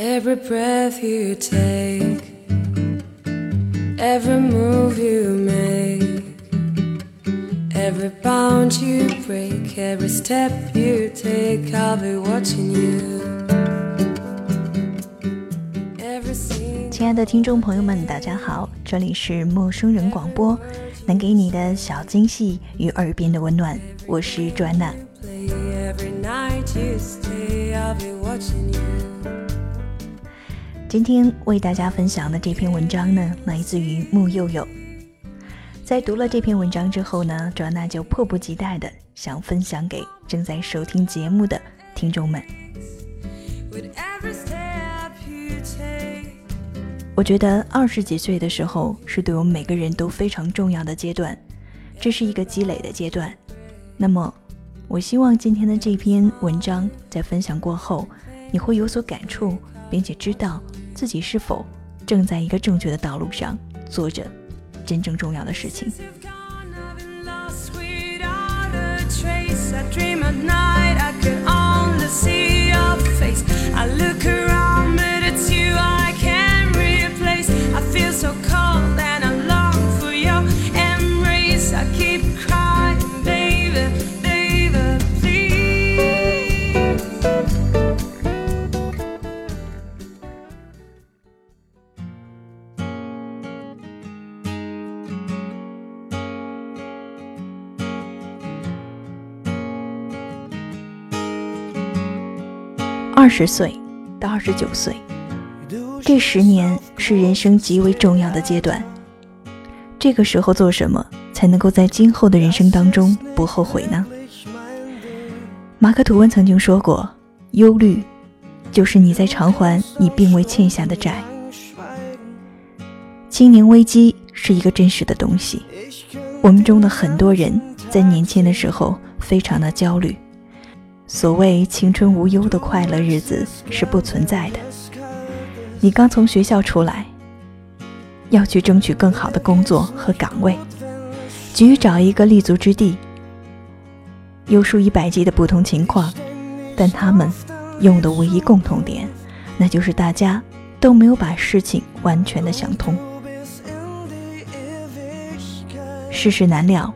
Every breath you take, every move you make, every bound you break, every step you take, I'll be watching you. 亲爱的听众朋友们，大家好，这里是陌生人广播，能给你的小惊喜与耳边的温暖，我是 Joanna。Every night you stay, I'll be watching you. 今天为大家分享的这篇文章呢，来自于木佑佑。在读了这篇文章之后呢，卓娜就迫不及待的想分享给正在收听节目的听众们。我觉得二十几岁的时候是对我们每个人都非常重要的阶段，这是一个积累的阶段。那么，我希望今天的这篇文章在分享过后，你会有所感触，并且知道自己是否正在一个正确的道路上做着真正重要的事情。You've gone, I've been 二十岁到二十九岁，这十年是人生极为重要的阶段。这个时候做什么才能够在今后的人生当中不后悔呢？马克·吐温曾经说过：“忧虑就是你在偿还你并未欠下的债。”青年危机是一个真实的东西，我们中的很多人在年轻的时候非常的焦虑。所谓青春无忧的快乐日子是不存在的。你刚从学校出来，要去争取更好的工作和岗位，急于找一个立足之地。有数以百计的不同情况，但他们用的唯一共同点，那就是大家都没有把事情完全的想通。世事难料，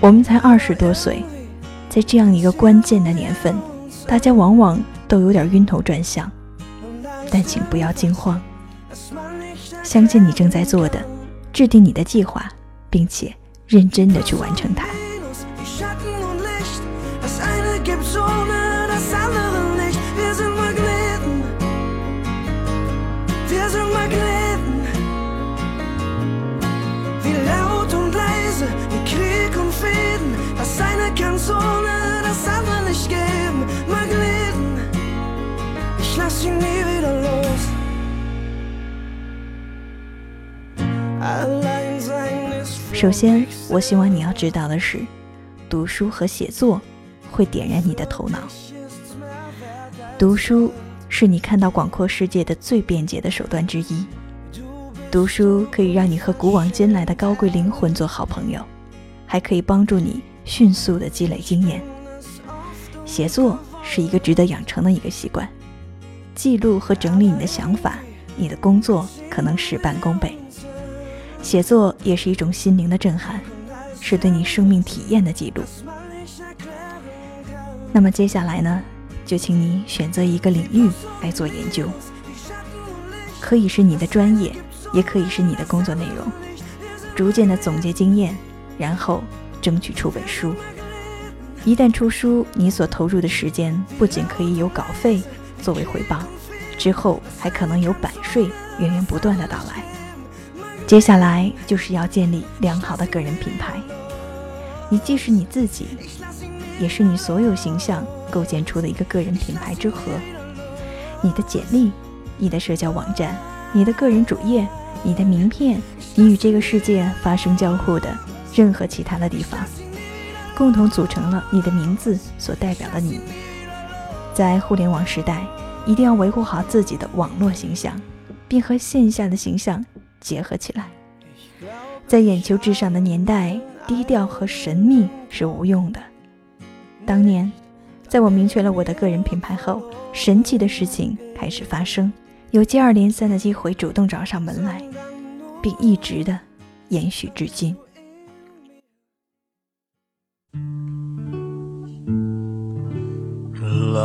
我们才二十多岁。在这样一个关键的年份，大家往往都有点晕头转向，但请不要惊慌，相信你正在做的，制定你的计划，并且认真的去完成它。首先，我希望你要知道的是，读书和写作会点燃你的头脑。读书是你看到广阔世界的最便捷的手段之一。读书可以让你和古往今来的高贵灵魂做好朋友，还可以帮助你迅速的积累经验。写作是一个值得养成的一个习惯，记录和整理你的想法，你的工作可能事半功倍。写作也是一种心灵的震撼，是对你生命体验的记录。那么接下来呢，就请你选择一个领域来做研究，可以是你的专业，也可以是你的工作内容，逐渐的总结经验，然后争取出本书。一旦出书，你所投入的时间不仅可以有稿费作为回报，之后还可能有版税源源不断的到来。接下来就是要建立良好的个人品牌，你既是你自己，也是你所有形象构建出的一个个人品牌之和。你的简历、你的社交网站、你的个人主页、你的名片，你与这个世界发生交互的任何其他的地方，共同组成了你的名字所代表的你。在互联网时代，一定要维护好自己的网络形象，并和线下的形象结合起来。在眼球至上的年代，低调和神秘是无用的。当年，在我明确了我的个人品牌后，神奇的事情开始发生，有接二连三的机会主动找上门来，并一直的延续至今。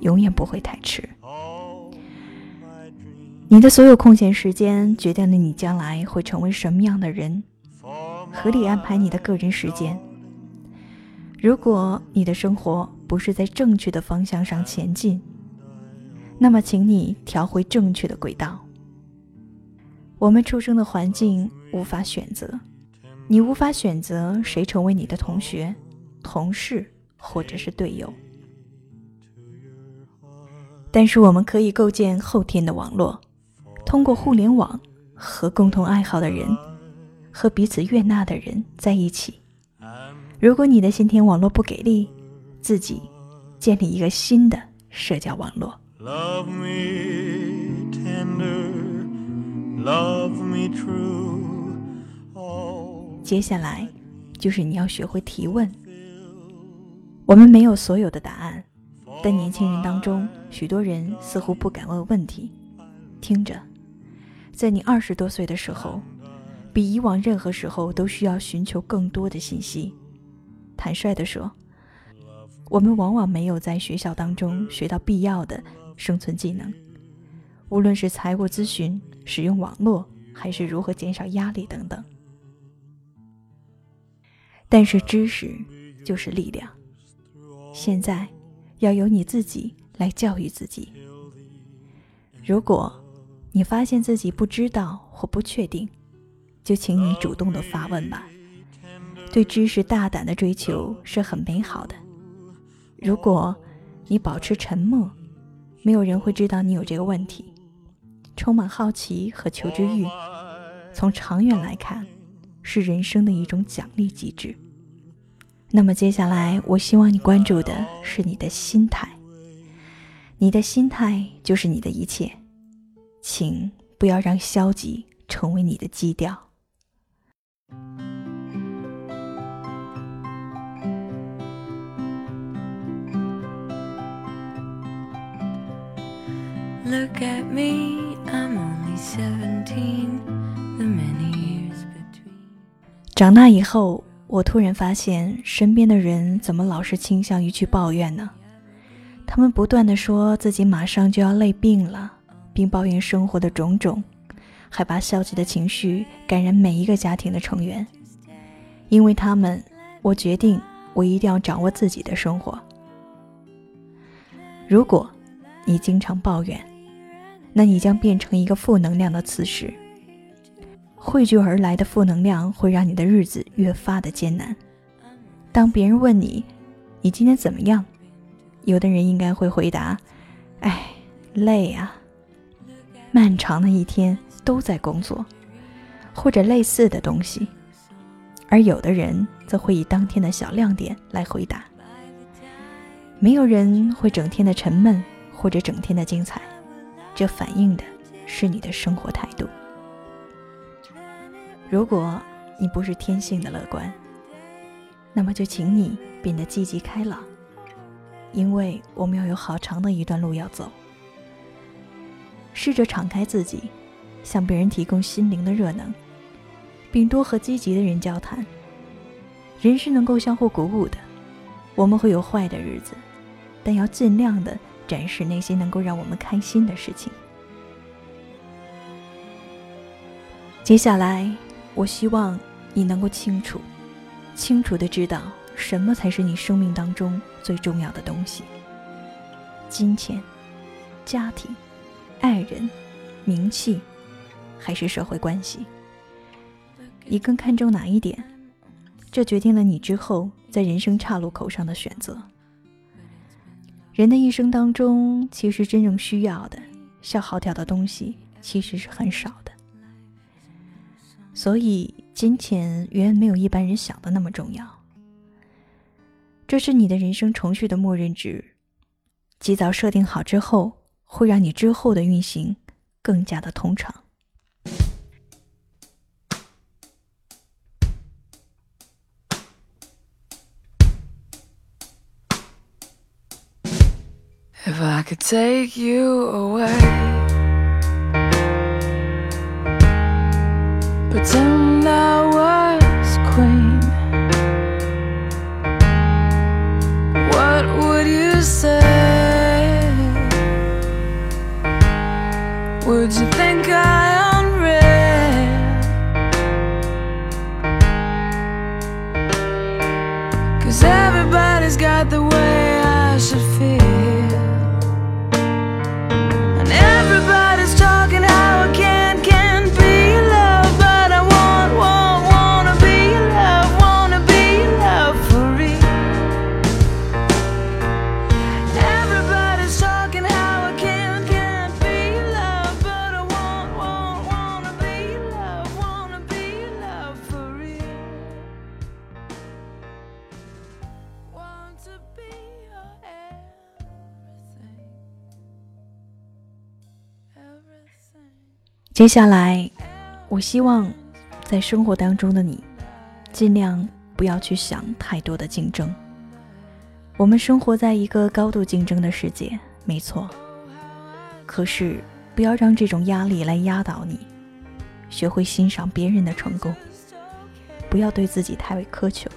永远不会太迟。你的所有空闲时间决定了你将来会成为什么样的人。合理安排你的个人时间。如果你的生活不是在正确的方向上前进，那么请你调回正确的轨道。我们出生的环境无法选择，你无法选择谁成为你的同学、同事或者是队友。但是我们可以构建后天的网络，通过互联网和共同爱好的人和彼此悦纳的人在一起。如果你的先天网络不给力，自己建立一个新的社交网络。Love me tender, love me true. Oh, 接下来就是你要学会提问。我们没有所有的答案，但年轻人当中，许多人似乎不敢问问题。听着，在你二十多岁的时候，比以往任何时候都需要寻求更多的信息。坦率地说，我们往往没有在学校当中学到必要的生存技能，无论是财务咨询、使用网络，还是如何减少压力等等。但是知识就是力量，现在要由你自己来教育自己。如果你发现自己不知道或不确定，就请你主动的发问吧。对知识大胆的追求是很美好的。如果你保持沉默，没有人会知道你有这个问题。充满好奇和求知欲，从长远来看，是人生的一种奖励机制。那么接下来，我希望你关注的是你的心态。你的心态就是你的一切，请不要让消极成为你的基调。Look at me, I'm only 17. The many years between. 长大以后，我突然发现身边的人怎么老是倾向于去抱怨呢？他们不断的说自己马上就要累病了，并抱怨生活的种种，还把消极的情绪感染每一个家庭的成员。因为他们，我决定我一定要掌握自己的生活。如果你经常抱怨，那你将变成一个负能量的磁石。汇聚而来的负能量会让你的日子越发的艰难。当别人问你，你今天怎么样？有的人应该会回答：“哎，累啊，漫长的一天都在工作，或者类似的东西。”而有的人则会以当天的小亮点来回答。没有人会整天的沉闷或者整天的精彩，这反映的是你的生活态度。如果你不是天性的乐观，那么就请你变得积极开朗，因为我们要有好长的一段路要走。试着敞开自己，向别人提供心灵的热能，并多和积极的人交谈。人是能够相互鼓舞的，我们会有坏的日子，但要尽量的展示那些能够让我们开心的事情。接下来，我希望你能够清楚、清楚的知道什么才是你生命当中最重要的东西：金钱、家庭、爱人、名气，还是社会关系？你更看重哪一点？这决定了你之后在人生岔路口上的选择。人的一生当中，其实真正需要的、消耗掉的东西其实是很少的。所以，金钱远远没有一般人想的那么重要。这是你的人生程序的默认值，及早设定好之后，会让你之后的运行更加的通畅。If I could take you away, 不曾接下来，我希望在生活当中的你，尽量不要去想太多的竞争。我们生活在一个高度竞争的世界，没错。可是，不要让这种压力来压倒你，学会欣赏别人的成功，不要对自己太为苛求。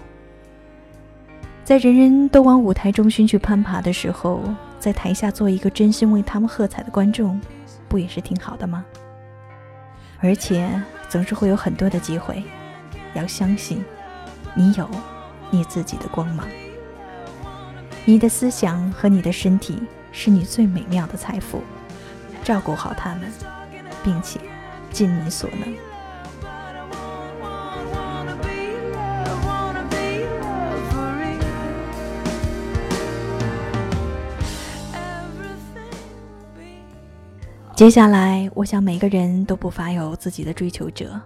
在人人都往舞台中心去攀爬的时候，在台下做一个真心为他们喝彩的观众，不也是挺好的吗？而且总是会有很多的机会，要相信，你有你自己的光芒。你的思想和你的身体是你最美妙的财富，照顾好他们，并且尽你所能。接下来，我想每个人都不乏有自己的追求者，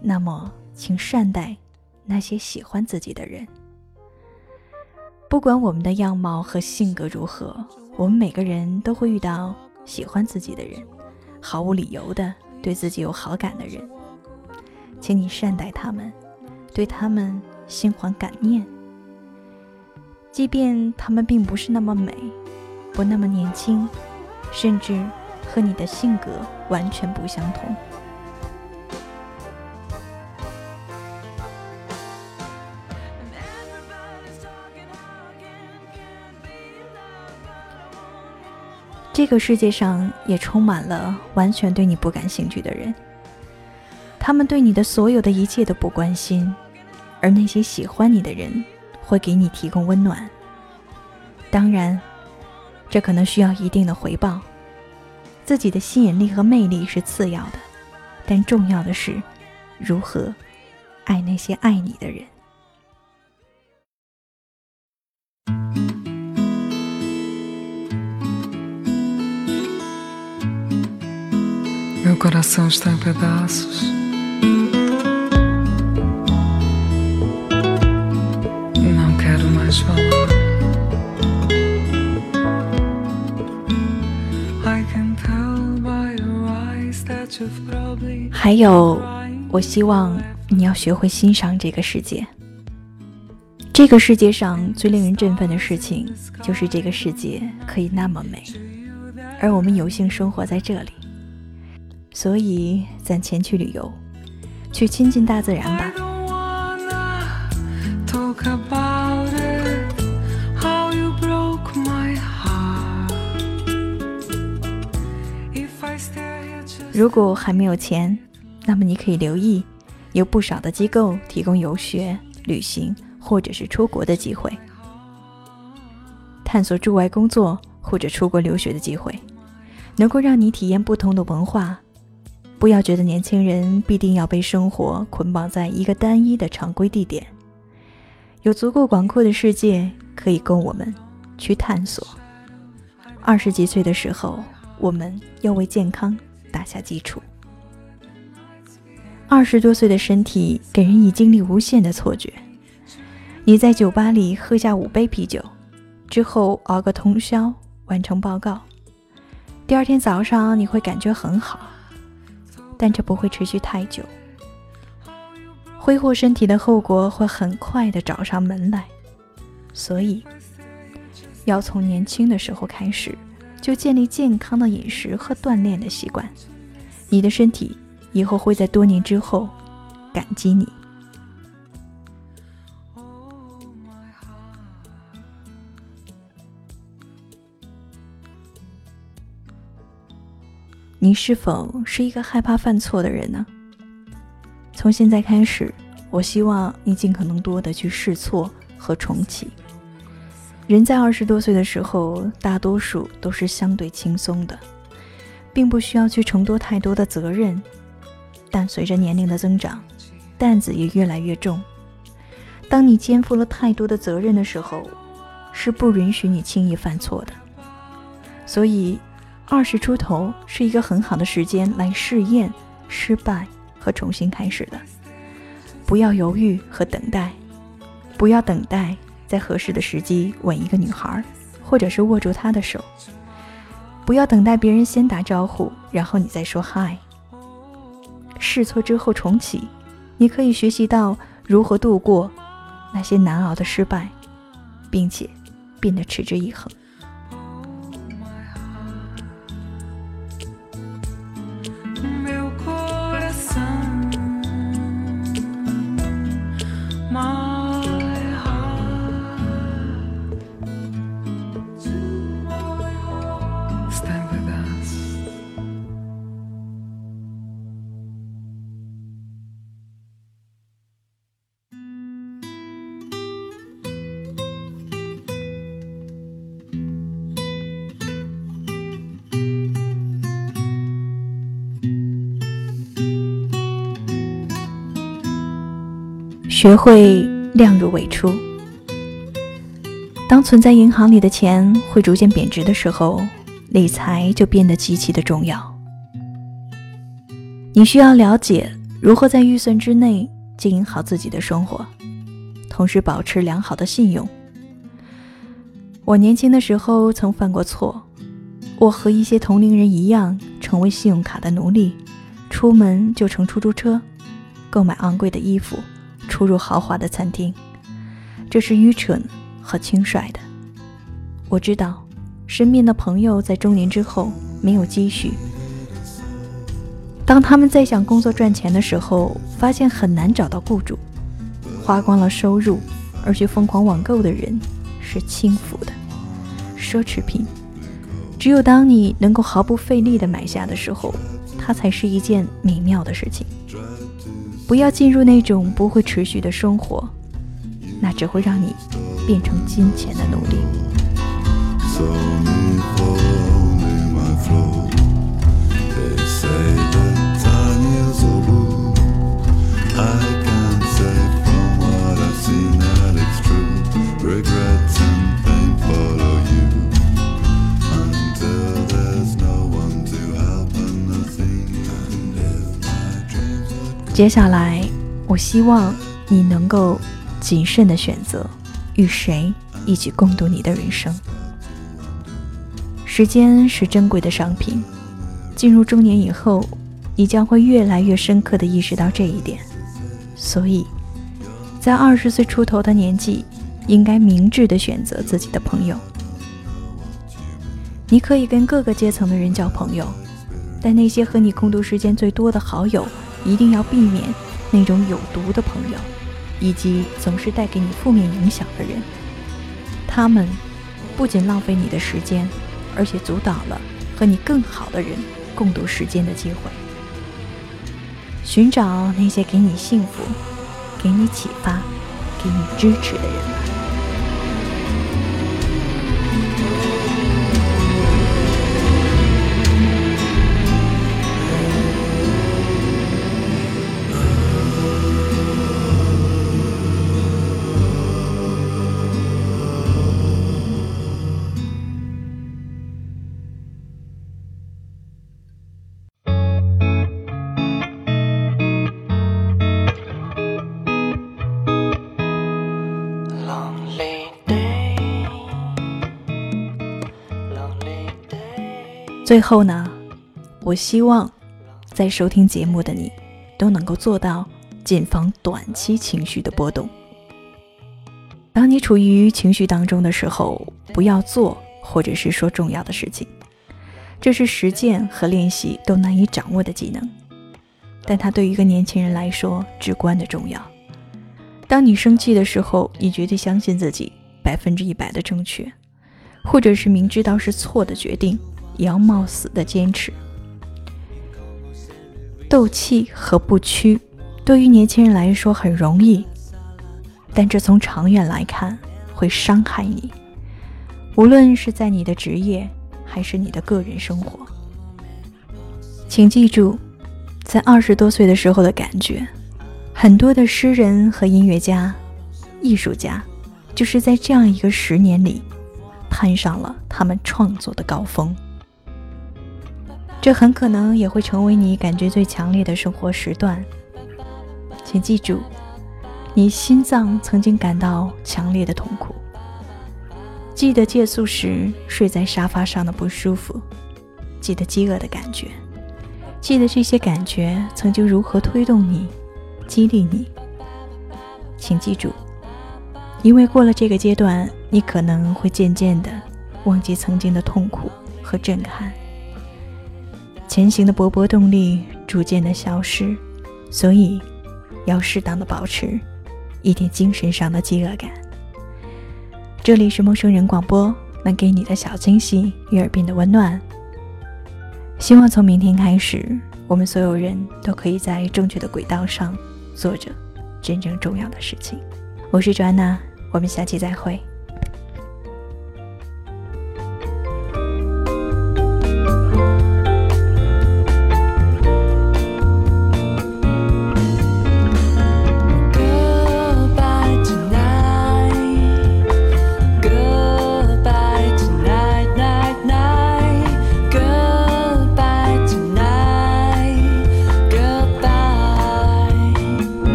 那么请善待那些喜欢自己的人。不管我们的样貌和性格如何，我们每个人都会遇到喜欢自己的人，毫无理由的对自己有好感的人。请你善待他们，对他们心怀感念，即便他们并不是那么美，不那么年轻，甚至和你的性格完全不相同。这个世界上也充满了完全对你不感兴趣的人，他们对你的所有的一切都不关心，而那些喜欢你的人会给你提供温暖。当然，这可能需要一定的回报。自己的吸引力和魅力是次要的，但重要的是如何爱那些爱你的人。Meu coração está em pedaços. 还有，我希望你要学会欣赏这个世界。这个世界上最令人振奋的事情，就是这个世界可以那么美，而我们有幸生活在这里。所以，攒钱去旅游，去亲近大自然吧。如果还没有钱，那么你可以留意，有不少的机构提供游学、旅行或者是出国的机会，探索驻外工作或者出国留学的机会，能够让你体验不同的文化。不要觉得年轻人必定要被生活捆绑在一个单一的常规地点，有足够广阔的世界可以供我们去探索。二十几岁的时候，我们要为健康打下基础。二十多岁的身体给人以精力无限的错觉。你在酒吧里喝下五杯啤酒，之后熬个通宵完成报告，第二天早上你会感觉很好，但这不会持续太久。挥霍身体的后果会很快的找上门来，所以要从年轻的时候开始就建立健康的饮食和锻炼的习惯，你的身体以后会在多年之后感激你。你是否是一个害怕犯错的人呢？从现在开始，我希望你尽可能多的去试错和重启。人在二十多岁的时候，大多数都是相对轻松的，并不需要去承多太多的责任。但随着年龄的增长，担子也越来越重。当你肩负了太多的责任的时候，是不允许你轻易犯错的。所以，二十出头是一个很好的时间来试验、失败和重新开始的。不要犹豫和等待，不要等待在合适的时机吻一个女孩，或者是握住她的手。不要等待别人先打招呼，然后你再说嗨。试错之后重启，你可以学习到如何度过那些难熬的失败，并且变得持之以恒。学会量入为出”。当存在银行里的钱会逐渐贬值的时候，理财就变得极其的重要。你需要了解如何在预算之内经营好自己的生活，同时保持良好的信用。我年轻的时候曾犯过错，我和一些同龄人一样，成为信用卡的奴隶，出门就乘出租车，购买昂贵的衣服，出入豪华的餐厅，这是愚蠢和轻率的。我知道，身边的朋友在中年之后没有积蓄，当他们在想工作赚钱的时候，发现很难找到雇主，花光了收入而去疯狂网购的人是轻浮的奢侈品。只有当你能够毫不费力地买下的时候，它才是一件美妙的事情。不要进入那种不会持续的生活，那只会让你变成金钱的奴隶。So 接下来，我希望你能够谨慎地选择与谁一起共度你的人生。时间是珍贵的商品，进入中年以后，你将会越来越深刻地意识到这一点。所以，在二十岁出头的年纪，应该明智地选择自己的朋友。你可以跟各个阶层的人交朋友，但那些和你共度时间最多的好友，一定要避免那种有毒的朋友，以及总是带给你负面影响的人。他们不仅浪费你的时间，而且阻挡了和你更好的人共度时间的机会。寻找那些给你幸福、给你启发、给你支持的人最后呢，我希望在收听节目的你都能够做到谨防短期情绪的波动。当你处于情绪当中的时候，不要做或者是说重要的事情，这是实践和练习都难以掌握的技能，但它对于一个年轻人来说至关的重要。当你生气的时候，你绝对相信自己百分之一百的正确，或者是明知道是错的决定，也要冒死的坚持。斗气和不屈，对于年轻人来说很容易。但这从长远来看会伤害你，无论是在你的职业还是你的个人生活。请记住，在二十多岁的时候的感觉，很多的诗人和音乐家、艺术家，就是在这样一个十年里，攀上了他们创作的高峰。这很可能也会成为你感觉最强烈的生活时段。请记住。你心脏曾经感到强烈的痛苦，记得借宿时睡在沙发上的不舒服，记得饥饿的感觉，记得这些感觉曾经如何推动你、激励你。请记住，因为过了这个阶段，你可能会渐渐的忘记曾经的痛苦和震撼，前行的勃勃动力逐渐的消失，所以要适当的保持。一点精神上的饥饿感。这里是陌生人广播，能给你的小惊喜与耳边的温暖。希望从明天开始，我们所有人都可以在正确的轨道上做着真正重要的事情。我是 Joanna，我们下期再会。